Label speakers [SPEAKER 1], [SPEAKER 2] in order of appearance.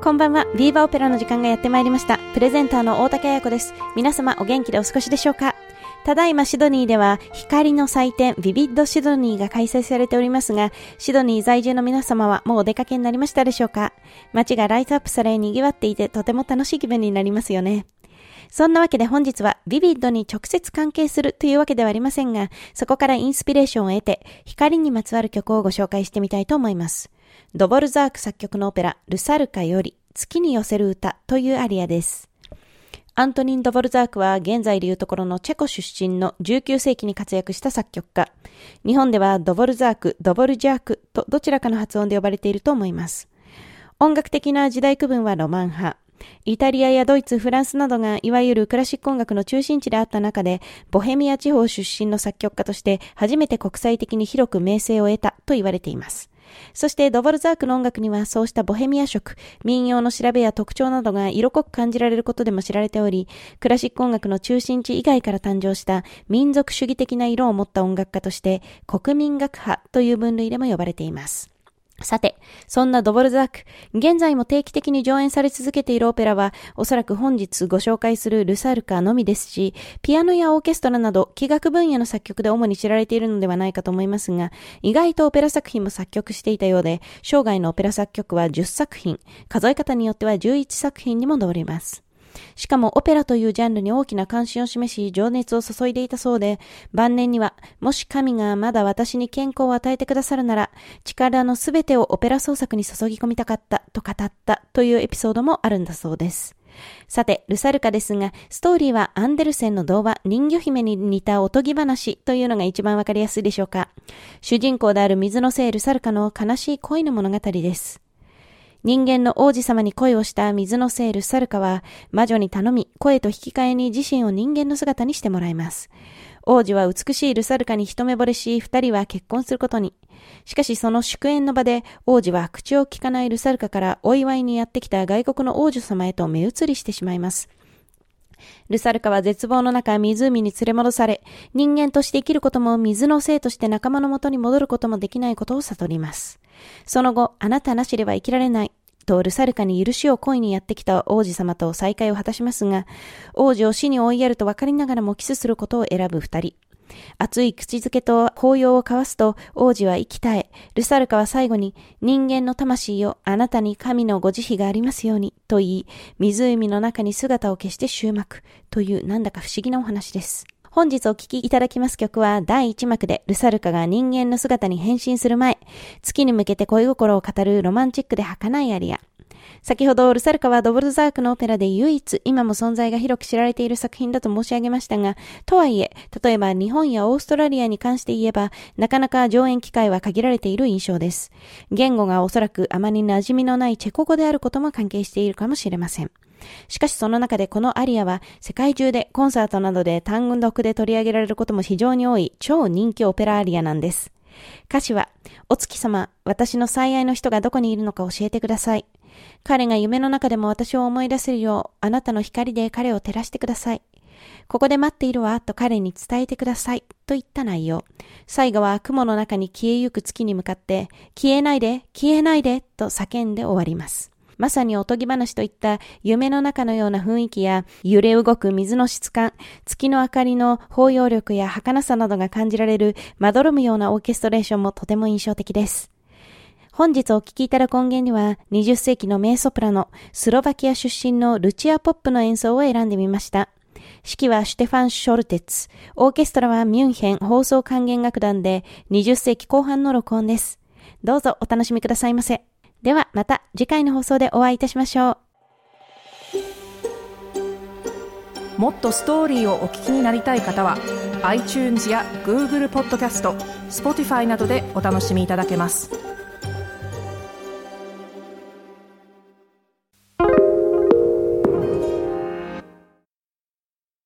[SPEAKER 1] こんばんは。ビーバーオペラの時間がやってまいりました。プレゼンターの大竹彩子です。皆様お元気でお過ごしでしょうか？ただいまシドニーでは光の祭典ビビッドシドニーが開催されておりますが、シドニー在住の皆様はもうお出かけになりましたでしょうか？街がライトアップされ賑わっていてとても楽しい気分になりますよね。そんなわけで本日はビビッドに直接関係するというわけではありませんが、そこからインスピレーションを得て光にまつわる曲をご紹介してみたいと思います。ドボルザーク作曲のオペラルサルカより月に寄せる歌というアリアです。アントニン・ドボルザークは現在でいうところのチェコ出身の19世紀に活躍した作曲家。日本ではドボルザーク、ドボルジャークとどちらかの発音で呼ばれていると思います。音楽的な時代区分はロマン派。イタリアやドイツ、フランスなどがいわゆるクラシック音楽の中心地であった中で、ボヘミア地方出身の作曲家として初めて国際的に広く名声を得たと言われています。そしてドヴォルザークの音楽にはそうしたボヘミア色、民謡の調べや特徴などが色濃く感じられることでも知られており、クラシック音楽の中心地以外から誕生した民族主義的な色を持った音楽家として国民楽派という分類でも呼ばれています。さて、そんなドボルザーク、現在も定期的に上演され続けているオペラは、おそらく本日ご紹介するルサルカのみですし、ピアノやオーケストラなど、器楽分野の作曲で主に知られているのではないかと思いますが、意外とオペラ作品も作曲していたようで、生涯のオペラ作曲は10作品、数え方によっては11作品にも上ります。しかもオペラというジャンルに大きな関心を示し、情熱を注いでいたそうで、晩年には、もし神がまだ私に健康を与えてくださるなら、力のすべてをオペラ創作に注ぎ込みたかったと語ったというエピソードもあるんだそうです。さて、ルサルカですが、ストーリーはアンデルセンの童話、人魚姫に似たおとぎ話というのが一番わかりやすいでしょうか。主人公である水の聖ルサルカの悲しい恋の物語です。人間の王子様に恋をした水の聖ルサルカは魔女に頼み声と引き換えに自身を人間の姿にしてもらいます。王子は美しいルサルカに一目惚れし二人は結婚することに。しかしその祝宴の場で王子は口を聞かないルサルカからお祝いにやってきた外国の王女様へと目移りしてしまいます。ルサルカは絶望の中湖に連れ戻され、人間として生きることも水の生として仲間のもとに戻ることもできないことを悟ります。その後、あなたなしでは生きられない。とルサルカに許しを恋にやってきた王子様と再会を果たしますが、王子を死に追いやると分かりながらもキスすることを選ぶ二人。熱い口づけと抱擁を交わすと王子は息絶え、ルサルカは最後に人間の魂よあなたに神のご慈悲がありますようにと言い、湖の中に姿を消して終幕というなんだか不思議なお話です。本日お聴きいただきます曲は第1幕でルサルカが人間の姿に変身する前、月に向けて恋心を語るロマンチックで儚いアリア。先ほどルサルカはドボルザークのオペラで唯一今も存在が広く知られている作品だと申し上げましたが、とはいえ、例えば日本やオーストラリアに関して言えば、なかなか上演機会は限られている印象です。言語がおそらくあまり馴染みのないチェコ語であることも関係しているかもしれません。しかしその中でこのアリアは世界中でコンサートなどで単語独で取り上げられることも非常に多い超人気オペラアリアなんです。歌詞は、お月様、私の最愛の人がどこにいるのか教えてください。彼が夢の中でも私を思い出せるよう、あなたの光で彼を照らしてください。ここで待っているわ、と彼に伝えてください、といった内容。最後は雲の中に消えゆく月に向かって、消えないで、消えないで、と叫んで終わります。まさにおとぎ話といった夢の中のような雰囲気や揺れ動く水の質感、月の明かりの包容力や儚さなどが感じられるまどろむようなオーケストレーションもとても印象的です。本日お聴きいただく音源には、20世紀の名ソプラノ、スロバキア出身のルチア・ポップの演奏を選んでみました。指揮はシュテファン・ショルテツ。オーケストラはミュンヘン放送管弦楽団で、20世紀後半の録音です。どうぞお楽しみくださいませ。ではまた次回の放送でお会いいたしましょ
[SPEAKER 2] う。もっとストーリーをお聞きになりたい方は iTunes や Google ポッドキャスト Spotify などでお楽しみいただけます。